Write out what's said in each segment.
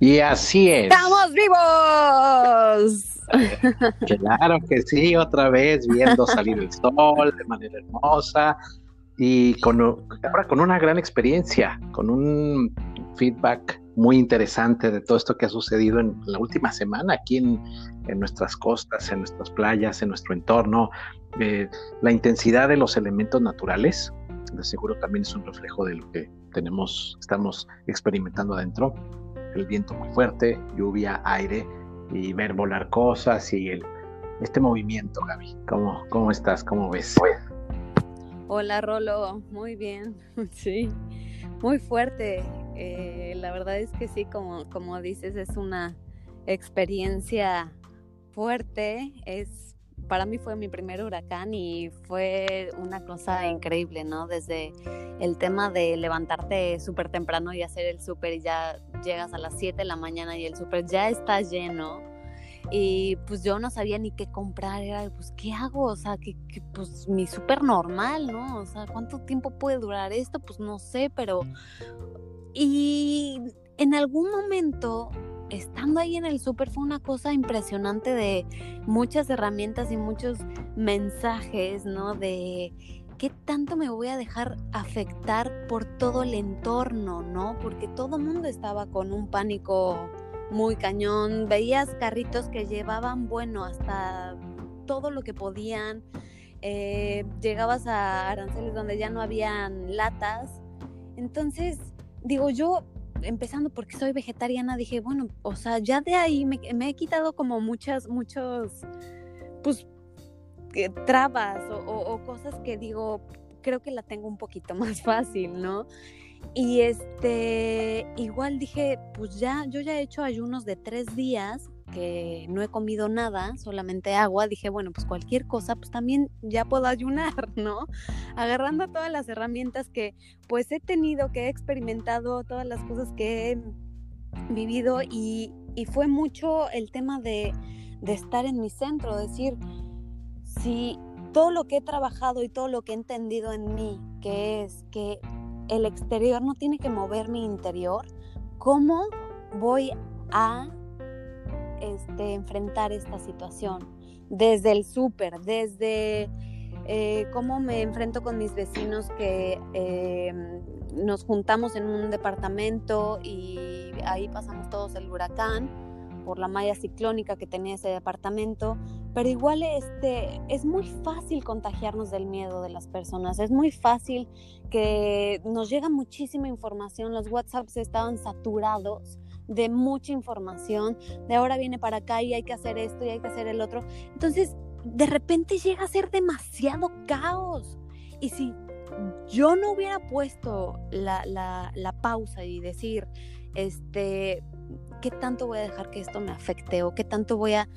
Y así es. ¡Estamos vivos! Claro que sí, otra vez viendo salir el sol de manera hermosa y con, ahora con una gran experiencia, con un feedback muy interesante de todo esto que ha sucedido en la última semana aquí en, nuestras costas, en nuestras playas, en nuestro entorno. Eh, la intensidad de los elementos naturales, de seguro también es un reflejo de lo que tenemos, estamos experimentando adentro. El viento muy fuerte, lluvia, aire y ver volar cosas y el, este movimiento, Gaby. ¿Cómo, cómo estás? ¿Cómo ves? Hola, Rolo. Muy bien. Sí, muy fuerte. Eh, la verdad es que sí, como, como dices, es una experiencia fuerte. Es para mí fue mi primer huracán y fue una cosa increíble, ¿no? Desde el tema de levantarte súper temprano y hacer el súper y ya llegas a las 7 de la mañana y el súper ya está lleno. Y pues yo no sabía ni qué comprar, era pues ¿qué hago? O sea, que, pues mi súper normal, ¿no? O sea, ¿cuánto tiempo puede durar esto? Pues no sé, pero... Y en algún momento estando ahí en el súper fue una cosa impresionante de muchas herramientas y muchos mensajes, ¿no? De qué tanto me voy a dejar afectar por todo el entorno, ¿no? Porque todo el mundo estaba con un pánico muy cañón. Veías carritos que llevaban, bueno, hasta todo lo que podían. Eh, llegabas a aranceles donde ya no habían latas. Entonces, digo, yo empezando porque soy vegetariana, dije, bueno, o sea, ya de ahí me, he quitado como muchas, muchos, pues, trabas o, cosas que digo, creo que la tengo un poquito más fácil, ¿no? Y este, igual dije, pues ya, yo ya he hecho ayunos de tres días que no he comido nada, solamente agua, dije, bueno, pues cualquier cosa, pues también ya puedo ayunar, ¿no? Agarrando todas las herramientas que pues he tenido, que he experimentado, todas las cosas que he vivido y, fue mucho el tema de, de estar en mi centro, decir, si todo lo que he trabajado y todo lo que he entendido en mí, que es que el exterior no tiene que mover mi interior, ¿cómo voy a este, enfrentar esta situación, desde el súper, desde eh, cómo me enfrento con mis vecinos que eh, nos juntamos en un departamento y ahí pasamos todos el huracán por la malla ciclónica que tenía ese departamento, pero igual este, es muy fácil contagiarnos del miedo de las personas, es muy fácil que nos llega muchísima información, los WhatsApps estaban saturados de mucha información, de ahora viene para acá y hay que hacer esto y hay que hacer el otro. Entonces, de repente llega a ser demasiado caos. Y si yo no hubiera puesto la, la, pausa y decir, este, ¿qué tanto voy a dejar que esto me afecte o qué tanto voy a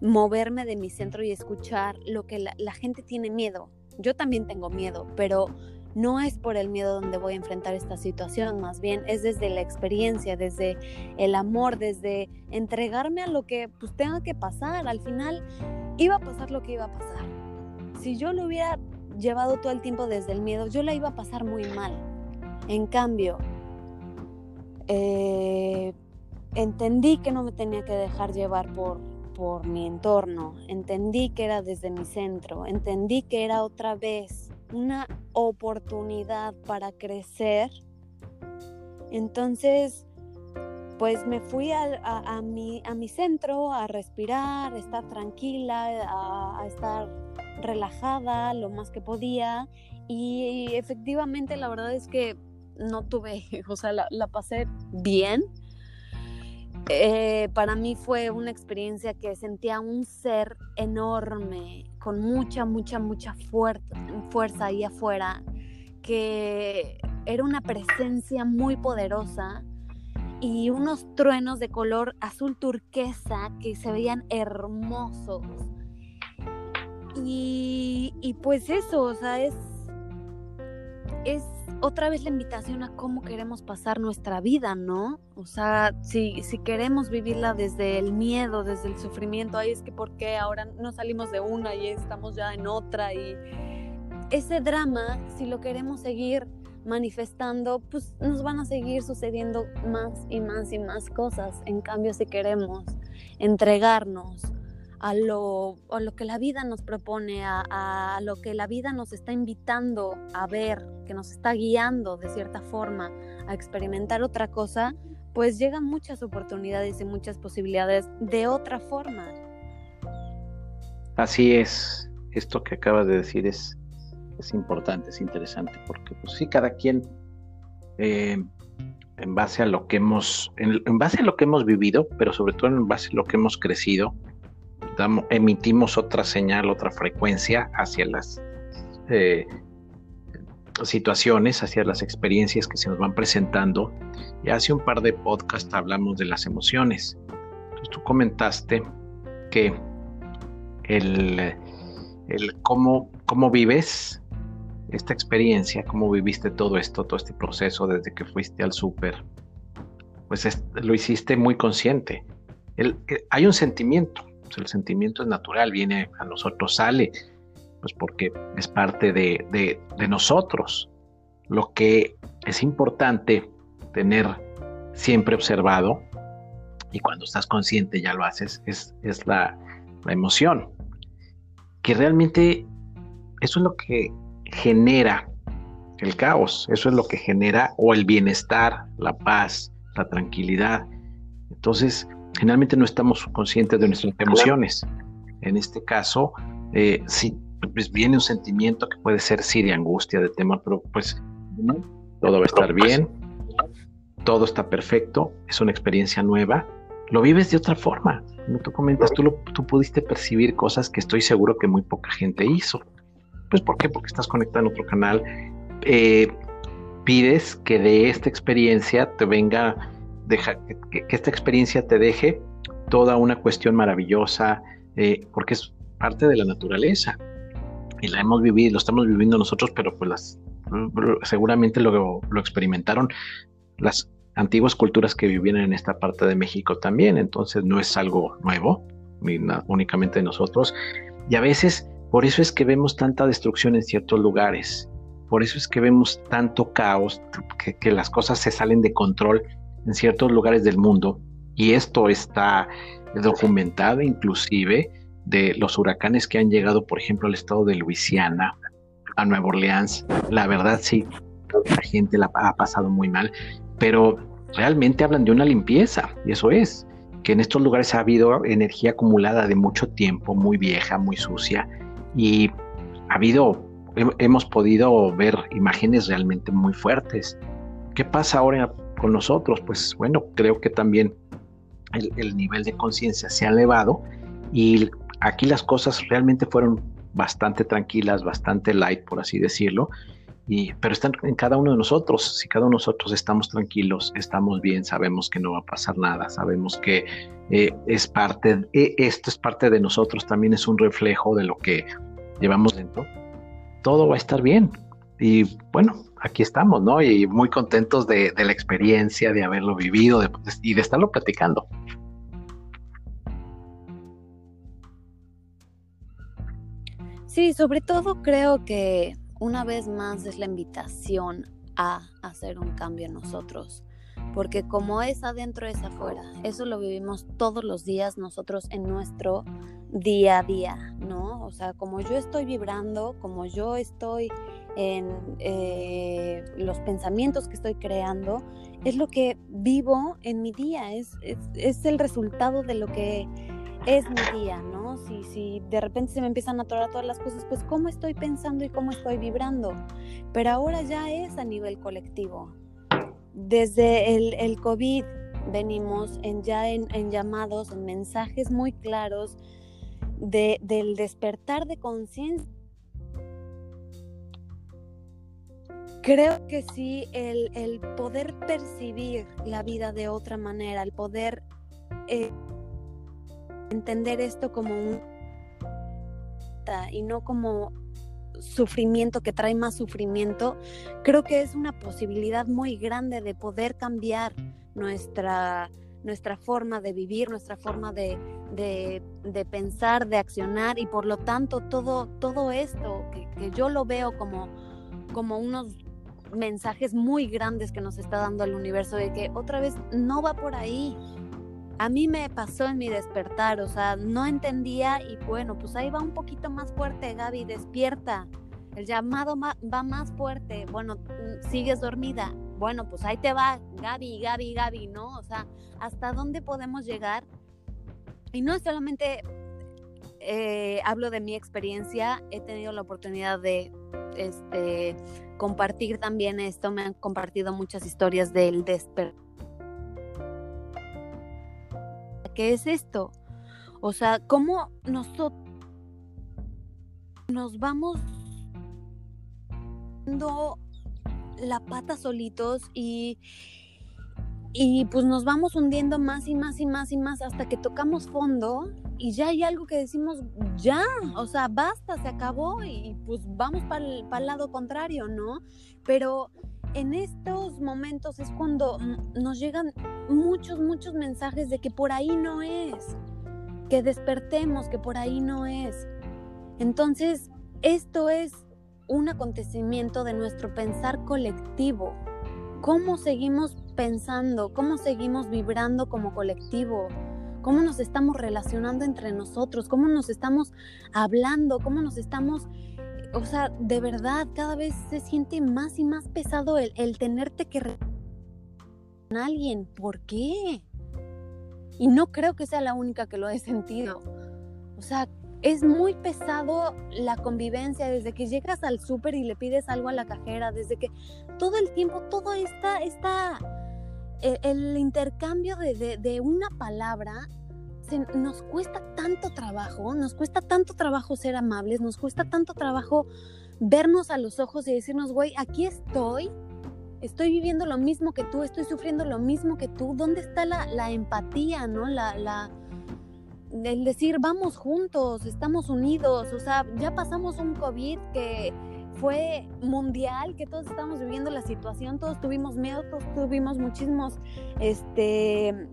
moverme de mi centro y escuchar lo que la, gente tiene miedo? Yo también tengo miedo, pero no es por el miedo donde voy a enfrentar esta situación, más bien es desde la experiencia, desde el amor, desde entregarme a lo que pues tenga que pasar. Al final iba a pasar lo que iba a pasar. Si yo lo hubiera llevado todo el tiempo desde el miedo, yo la iba a pasar muy mal. En cambio, eh, entendí que no me tenía que dejar llevar por, por mi entorno, entendí que era desde mi centro, entendí que era otra vez una oportunidad para crecer. Entonces, pues me fui a, mi, a mi centro a respirar, a estar tranquila, a, estar relajada lo más que podía. Y efectivamente la verdad es que no tuve, o sea, la, la pasé bien. Eh, para mí fue una experiencia que sentía un ser enorme, con mucha, mucha, mucha fuerza ahí afuera, que era una presencia muy poderosa y unos truenos de color azul turquesa que se veían hermosos. Y, y pues eso, o sea, es, es otra vez la invitación a cómo queremos pasar nuestra vida, ¿no? O sea, si, si queremos vivirla desde el miedo, desde el sufrimiento, ahí es que por qué ahora no salimos de una y estamos ya en otra y ese drama, si lo queremos seguir manifestando, pues nos van a seguir sucediendo más y más y más cosas. En cambio, si queremos entregarnos a lo, a lo que la vida nos propone, a, a, lo que la vida nos está invitando a ver, que nos está guiando de cierta forma a experimentar otra cosa, pues llegan muchas oportunidades y muchas posibilidades de otra forma. Así es, esto que acabas de decir es, es importante, es interesante, porque pues sí, cada quien eh, en base a lo que hemos, en, en, base a lo que hemos vivido, pero sobre todo en base a lo que hemos crecido, emitimos otra señal, otra frecuencia hacia las eh, situaciones, hacia las experiencias que se nos van presentando. Y hace un par de podcasts hablamos de las emociones. Entonces, tú comentaste que el, cómo, cómo vives esta experiencia, cómo viviste todo esto, todo este proceso desde que fuiste al súper, pues es, lo hiciste muy consciente. Hay un sentimiento, pues el sentimiento es natural, viene a nosotros, sale, pues porque es parte de, de, de nosotros. Lo que es importante tener siempre observado, y cuando estás consciente ya lo haces, es, es la, la emoción. Que realmente eso es lo que genera el caos, eso es lo que genera o el bienestar, la paz, la tranquilidad. Entonces, generalmente no estamos conscientes de nuestras emociones. En este caso, eh, sí, pues viene un sentimiento que puede ser sí de angustia, de temor, pero pues no, todo va a estar bien, todo está perfecto, es una experiencia nueva, lo vives de otra forma. Como tú comentas, tú, lo, tú pudiste percibir cosas que estoy seguro que muy poca gente hizo. Pues ¿por qué? Porque estás conectado en otro canal. Eh, pides que de esta experiencia te venga, deja, que, esta experiencia te deje toda una cuestión maravillosa, eh, porque es parte de la naturaleza. Y la hemos vivido, lo estamos viviendo nosotros, pero pues las, seguramente lo, lo experimentaron las antiguas culturas que vivían en esta parte de México también. Entonces no es algo nuevo, ni únicamente de nosotros. Y a veces por eso es que vemos tanta destrucción en ciertos lugares. Por eso es que vemos tanto caos, que, las cosas se salen de control en ciertos lugares del mundo. Y esto está documentado inclusive de los huracanes que han llegado, por ejemplo, al estado de Luisiana, a Nueva Orleans. La verdad sí, la gente la ha pasado muy mal, pero realmente hablan de una limpieza, y eso es, que en estos lugares ha habido energía acumulada de mucho tiempo, muy vieja, muy sucia, y ha habido, hemos podido ver imágenes realmente muy fuertes. ¿Qué pasa ahora con nosotros? Pues bueno, creo que también el, el nivel de conciencia se ha elevado y aquí las cosas realmente fueron bastante tranquilas, bastante light, por así decirlo, y, pero están en cada uno de nosotros. Si cada uno de nosotros estamos tranquilos, estamos bien, sabemos que no va a pasar nada, sabemos que eh, es parte, eh, esto es parte de nosotros, también es un reflejo de lo que llevamos dentro, todo va a estar bien. Y bueno, aquí estamos, ¿no? Y muy contentos de, la experiencia, de haberlo vivido y de estarlo platicando. Sí, sobre todo creo que una vez más es la invitación a hacer un cambio en nosotros. Porque como es adentro es afuera. Eso lo vivimos todos los días nosotros en nuestro día a día, ¿no? O sea, como yo estoy vibrando, como yo estoy en eh, los pensamientos que estoy creando, es lo que vivo en mi día, es, es, es el resultado de lo que es mi día, ¿no? Si, si de repente se me empiezan a atorar todas las cosas, pues cómo estoy pensando y cómo estoy vibrando. Pero ahora ya es a nivel colectivo. Desde el, el COVID venimos en, ya en, en llamados, en mensajes muy claros de, del despertar de conciencia. Creo que sí, el, poder percibir la vida de otra manera, el poder eh, entender esto como un y no como sufrimiento que trae más sufrimiento, creo que es una posibilidad muy grande de poder cambiar nuestra, nuestra forma de vivir, nuestra forma de, de, de pensar, de accionar y por lo tanto todo, todo esto que, que, yo lo veo como, como unos mensajes muy grandes que nos está dando el universo de que otra vez no va por ahí. A mí me pasó en mi despertar, o sea, no entendía y bueno, pues ahí va un poquito más fuerte, Gaby, despierta. El llamado va más fuerte. Bueno, mm, sigues dormida. Bueno, pues ahí te va, Gaby, Gaby, Gaby, ¿no? O sea, ¿hasta dónde podemos llegar? Y no solamente eh, hablo de mi experiencia, he tenido la oportunidad de este, compartir también esto, me han compartido muchas historias del despertar. ¿Qué es esto? O sea, ¿cómo nosotros nos vamos dando la pata solitos y, y pues nos vamos hundiendo más y más y más y más hasta que tocamos fondo y ya hay algo que decimos, ya, o sea, basta, se acabó y pues vamos para el, lado contrario, ¿no? Pero en estos momentos es cuando nos llegan muchos, muchos mensajes de que por ahí no es, que despertemos, que por ahí no es. Entonces, esto es un acontecimiento de nuestro pensar colectivo. ¿Cómo seguimos pensando? ¿Cómo seguimos vibrando como colectivo? cómo nos estamos relacionando entre nosotros, cómo nos estamos hablando, cómo nos estamos, o sea, de verdad, cada vez se siente más y más pesado el, tenerte que con alguien. ¿Por qué? Y no creo que sea la única que lo he sentido. O sea, es muy pesado la convivencia desde que llegas al súper y le pides algo a la cajera, desde que todo el tiempo, todo está, está e, el, intercambio de, de, una palabra nos cuesta tanto trabajo, nos cuesta tanto trabajo ser amables, nos cuesta tanto trabajo vernos a los ojos y decirnos, güey, aquí estoy, estoy viviendo lo mismo que tú, estoy sufriendo lo mismo que tú, ¿dónde está la, empatía, no? La, la, el decir, vamos juntos, estamos unidos, o sea, ya pasamos un COVID que fue mundial, que todos estamos viviendo la situación, todos tuvimos miedo, todos tuvimos muchísimos, este,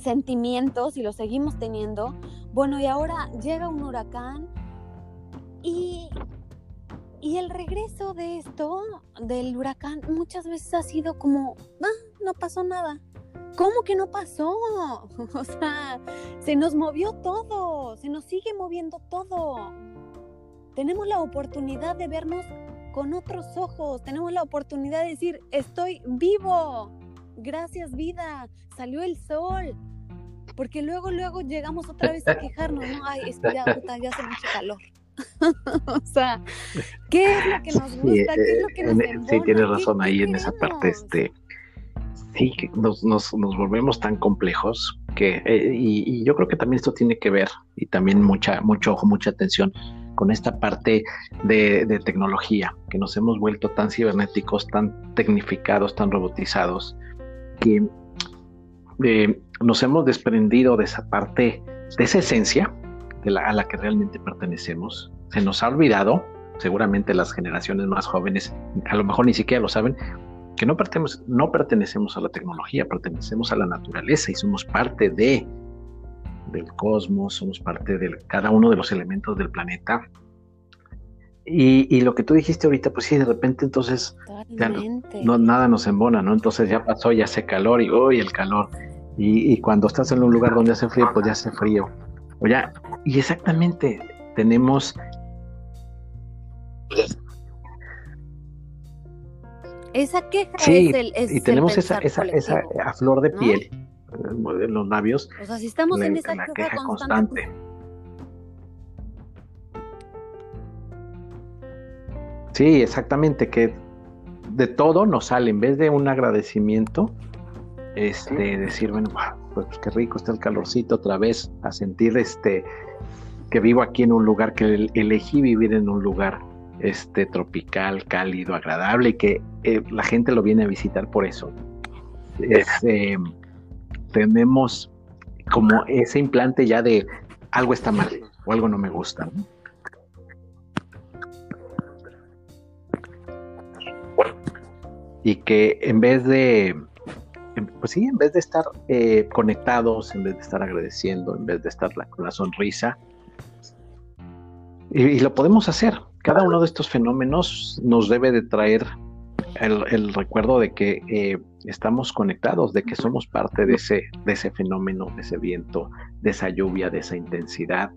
sentimientos y los seguimos teniendo. Bueno, y ahora llega un huracán y, y el regreso de esto, del huracán, muchas veces ha sido como, ah, no pasó nada. ¿Cómo que no pasó? O sea, se nos movió todo, se nos sigue moviendo todo. Tenemos la oportunidad de vernos con otros ojos, tenemos la oportunidad de decir, estoy vivo, gracias vida, salió el sol. Porque luego, luego llegamos otra vez a quejarnos, ¿no? Ay, es que ya, ya hace mucho calor. o sea, ¿qué es lo que nos gusta? ¿Qué es lo que nos eh, Sí, tienes razón ahí en esa parte, este, sí, nos, nos, nos volvemos tan complejos que, eh, y, yo creo que también esto tiene que ver, y también mucha, mucho ojo, mucha atención con esta parte de, de tecnología, que nos hemos vuelto tan cibernéticos, tan tecnificados, tan robotizados, que eh, nos hemos desprendido de esa parte, de esa esencia de a la que realmente pertenecemos. Se nos ha olvidado, seguramente las generaciones más jóvenes a lo mejor ni siquiera lo saben, que no pertenecemos, no pertenecemos a la tecnología, pertenecemos a la naturaleza y somos parte de del cosmos, somos parte de cada uno de los elementos del planeta y, lo que tú dijiste ahorita, pues sí, de repente entonces no, nada nos embona, ¿no? Entonces ya pasó, ya hace calor y hoy el calor. Y, cuando estás en un lugar donde hace frío, pues ya hace frío. O ya, y exactamente, tenemos... Esa queja sí, es el... y tenemos esa, esa, esa, a flor de piel, los labios. O sea, si estamos en esa queja, constante Sí, exactamente, que de todo nos sale, en vez de un agradecimiento, este, decir, bueno, pues qué rico está el calorcito otra vez, a sentir este que vivo aquí en un lugar que elegí vivir en un lugar este tropical, cálido, agradable y que eh, la gente lo viene a visitar por eso. Este, tenemos como ese implante ya de algo está mal o algo no me gusta. y que en vez de, pues sí, en vez de estar eh, conectados, en vez de estar agradeciendo, en vez de estar con la sonrisa, y, lo podemos hacer. Cada uno de estos fenómenos nos debe de traer el, recuerdo de que eh, estamos conectados, de que somos parte de ese, fenómeno, de ese viento, de esa lluvia, de esa intensidad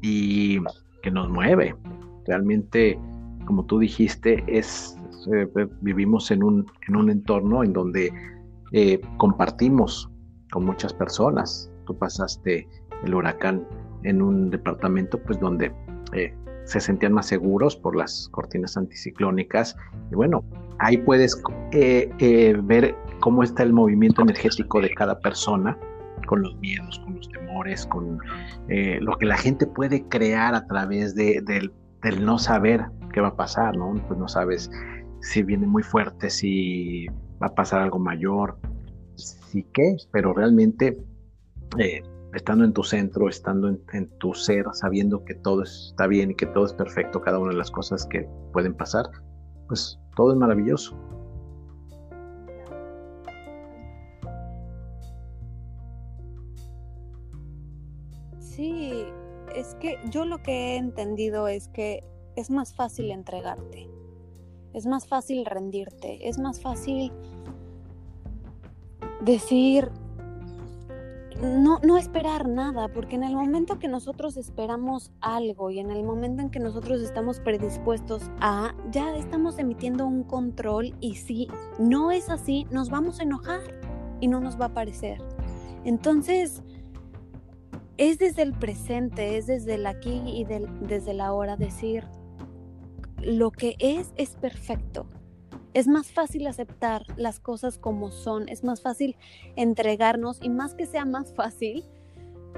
y que nos mueve. Realmente, como tú dijiste, es eh, vivimos en un, en un entorno en donde eh, compartimos con muchas personas. Tú pasaste el huracán en un departamento pues donde se sentían más seguros por las cortinas anticiclónicas. Y bueno, ahí puedes eh, eh, ver cómo está el movimiento energético de cada persona, con los miedos, con los temores, con eh, lo que la gente puede crear a través de, del, no saber qué va a pasar, ¿no? Pues no sabes si viene muy fuerte, si va a pasar algo mayor, si qué, pero realmente estando en tu centro, estando en, tu ser, sabiendo que todo está bien y que todo es perfecto, cada una de las cosas que pueden pasar, pues todo es maravilloso. Sí, es que yo lo que he entendido es que es más fácil entregarte, es más fácil rendirte, es más fácil decir, no, no esperar nada, porque en el momento que nosotros esperamos algo y en el momento en que nosotros estamos predispuestos a, ya estamos emitiendo un control y si no es así, nos vamos a enojar y no nos va a parecer. Entonces, es desde el presente, es desde el aquí y desde la hora decir, lo que es es perfecto es más fácil aceptar las cosas como son, es más fácil entregarnos y más que sea más fácil,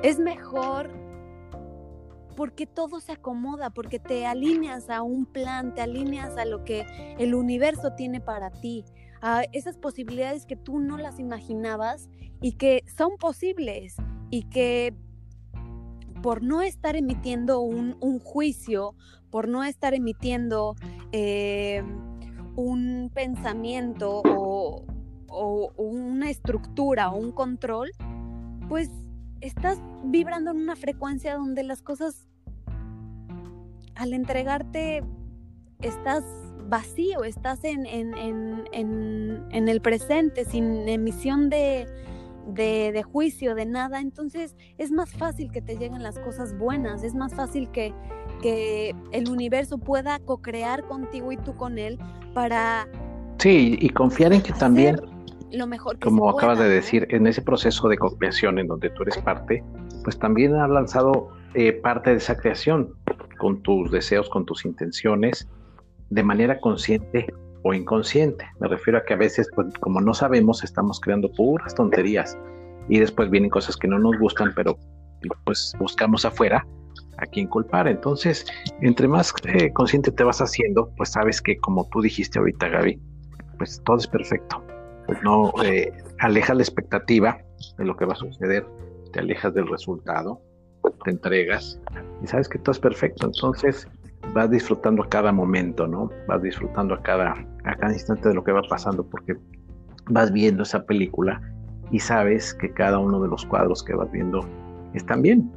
es mejor porque todo se acomoda, porque te alineas a un plan, te alineas a lo que el universo tiene para ti, a esas posibilidades que tú no las imaginabas y que son posibles y que por no estar emitiendo un, juicio, por no estar emitiendo... Eh, un pensamiento o, una estructura o un control, pues estás vibrando en una frecuencia donde las cosas, al entregarte, estás vacío, estás en, el presente, sin emisión de, de, juicio, de nada. Entonces es más fácil que te lleguen las cosas buenas, es más fácil que, que el universo pueda co-crear contigo y tú con él para... Sí, y confiar en que también, lo mejor como acabas de decir, en ese proceso de co-creación en donde tú eres parte, pues también has lanzado eh, parte de esa creación con tus deseos, con tus intenciones, de manera consciente o inconsciente. Me refiero a que a veces, pues, como no sabemos, estamos creando puras tonterías y después vienen cosas que no nos gustan, pero pues buscamos afuera a quién culpar. Entonces, entre más eh, consciente te vas haciendo, pues sabes que como tú dijiste ahorita, Gaby, pues todo es perfecto. Pues no eh, alejas la expectativa de lo que va a suceder, te alejas del resultado, te entregas y sabes que todo es perfecto. Entonces, vas disfrutando a cada momento, ¿no? Vas disfrutando a cada, a cada instante de lo que va pasando porque vas viendo esa película y sabes que cada uno de los cuadros que vas viendo están bien,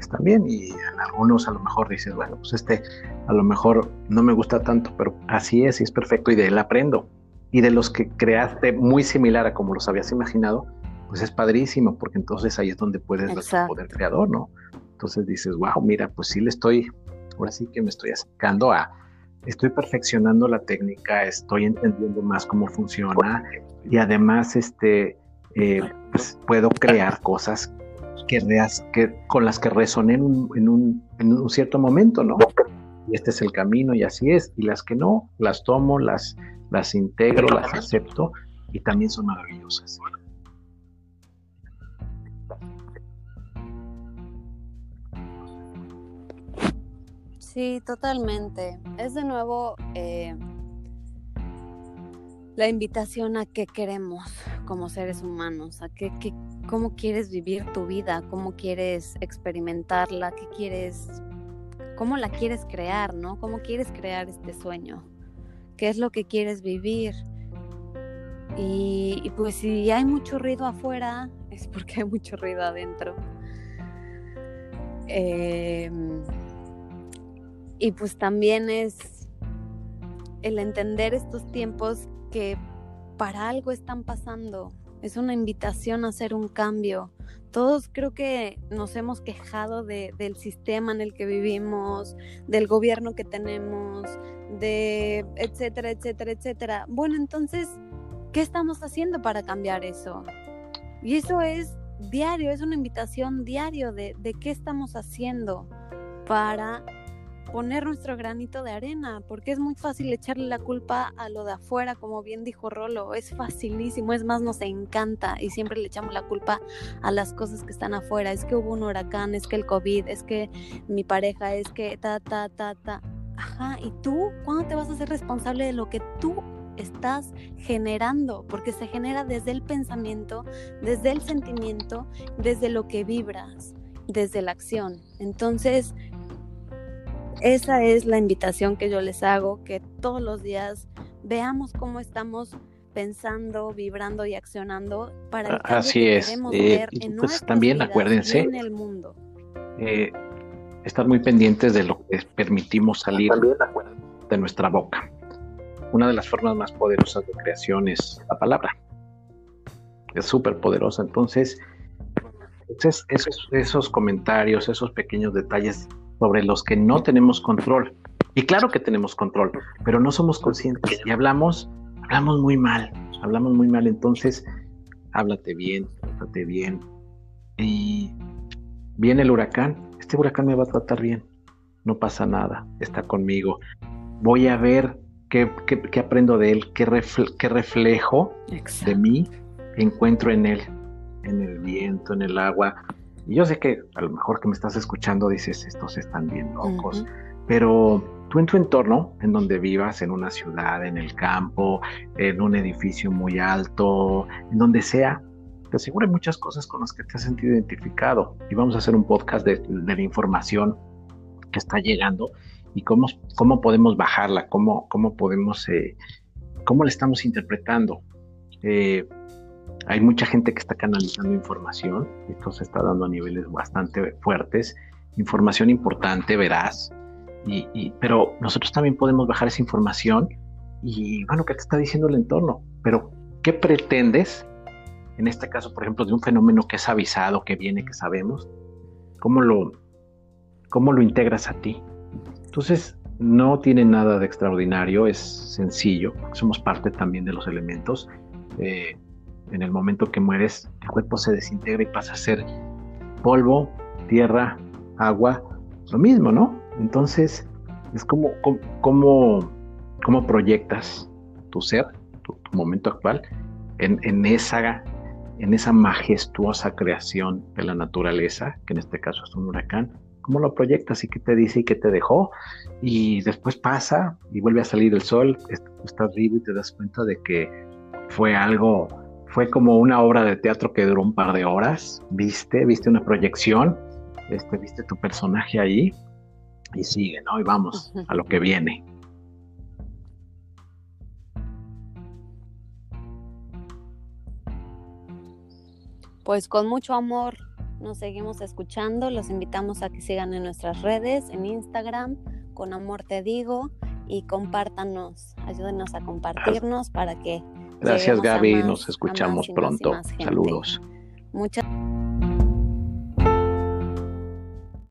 están bien y en algunos a lo mejor dices, bueno, pues este a lo mejor no me gusta tanto, pero así es y es perfecto y de él aprendo. Y de los que creaste muy similar a como los habías imaginado, pues es padrísimo porque entonces ahí es donde puedes ver tu poder creador, ¿no? Entonces dices, wow, mira, pues sí le estoy, ahora sí que me estoy acercando a, estoy perfeccionando la técnica, estoy entendiendo más cómo funciona y además este, eh, pues puedo crear cosas que, que con las que resoné en un, en, un, cierto momento, ¿no? Y este es el camino y así es. Y las que no, las tomo, las, las integro, las acepto y también son maravillosas. Sí, totalmente. Es de nuevo eh, la invitación a qué queremos como seres humanos, a qué, qué, cómo quieres vivir tu vida, cómo quieres experimentarla, qué quieres, cómo la quieres crear, ¿no? Cómo quieres crear este sueño, qué es lo que quieres vivir. Y, pues si hay mucho ruido afuera, es porque hay mucho ruido adentro. Em, y pues también es el entender estos tiempos que para algo están pasando. Es una invitación a hacer un cambio. Todos creo que nos hemos quejado del sistema en el que vivimos, del gobierno que tenemos, de etcétera, etcétera, etcétera. Bueno, entonces, ¿qué estamos haciendo para cambiar eso? Y eso es diario, es una invitación diario de, de qué estamos haciendo para poner nuestro granito de arena, porque es muy fácil echarle la culpa a lo de afuera, como bien dijo Rolo, es facilísimo, es más, nos encanta y siempre le echamos la culpa a las cosas que están afuera, es que hubo un huracán, es que el COVID, es que mi pareja, es que ta, ta, ta, ta. Ajá, ¿y tú cuándo te vas a ser responsable de lo que tú estás generando? Porque se genera desde el pensamiento, desde el sentimiento, desde lo que vibras, desde la acción. Entonces, esa es la invitación que yo les hago, que todos los días veamos cómo estamos pensando, vibrando y accionando para el Así es. Eh, pues también acuérdense en el mundo. Eh, estar muy pendientes de lo que permitimos salir de nuestra boca. Una de las formas más poderosas de creación es la palabra. Es súper poderosa. Entonces, esos, esos comentarios, esos pequeños detalles sobre los que no tenemos control. Y claro que tenemos control, pero no somos conscientes y hablamos, hablamos muy mal, hablamos muy mal. Entonces, háblate bien, háblate bien. Y viene el huracán, este huracán me va a tratar bien, no pasa nada, está conmigo. Voy a ver qué, qué, aprendo de él, qué, qué reflejo de mí encuentro en él, en el viento, en el agua, y yo sé que a lo mejor que me estás escuchando dices, estos están bien locos, pero tú en tu entorno, en donde vivas, en una ciudad, en el campo, en un edificio muy alto, en donde sea, te aseguro hay muchas cosas con las que te has sentido identificado. Y vamos a hacer un podcast de, la información que está llegando y cómo, cómo podemos bajarla, cómo, cómo podemos, eh, cómo la estamos interpretando. Eh, hay mucha gente que está canalizando información, esto se está dando a niveles bastante fuertes, información importante, verás, y, pero nosotros también podemos bajar esa información y bueno, ¿qué te está diciendo el entorno? Pero, ¿qué pretendes? En este caso, por ejemplo, de un fenómeno que es avisado, que viene, que sabemos, ¿cómo lo, cómo lo integras a ti? Entonces, no tiene nada de extraordinario, es sencillo, somos parte también de los elementos. Eh, en el momento que mueres, el cuerpo se desintegra y pasa a ser polvo, tierra, agua, lo mismo, ¿no? Entonces, es como, como, como proyectas tu ser, tu, momento actual, en, en, esa, en esa majestuosa creación de la naturaleza, que en este caso es un huracán, ¿cómo lo proyectas y qué te dice y qué te dejó? Y después pasa y vuelve a salir el sol, estás vivo y te das cuenta de que fue algo fue como una obra de teatro que duró un par de horas, viste, viste una proyección, este, viste tu personaje ahí y sigue, ¿no? Y vamos a lo que viene. Pues con mucho amor nos seguimos escuchando, los invitamos a que sigan en nuestras redes, en Instagram, con amor te digo, y compártanos, ayúdenos a compartirnos para que Gracias Gaby, nos escuchamos pronto. Saludos. Muchas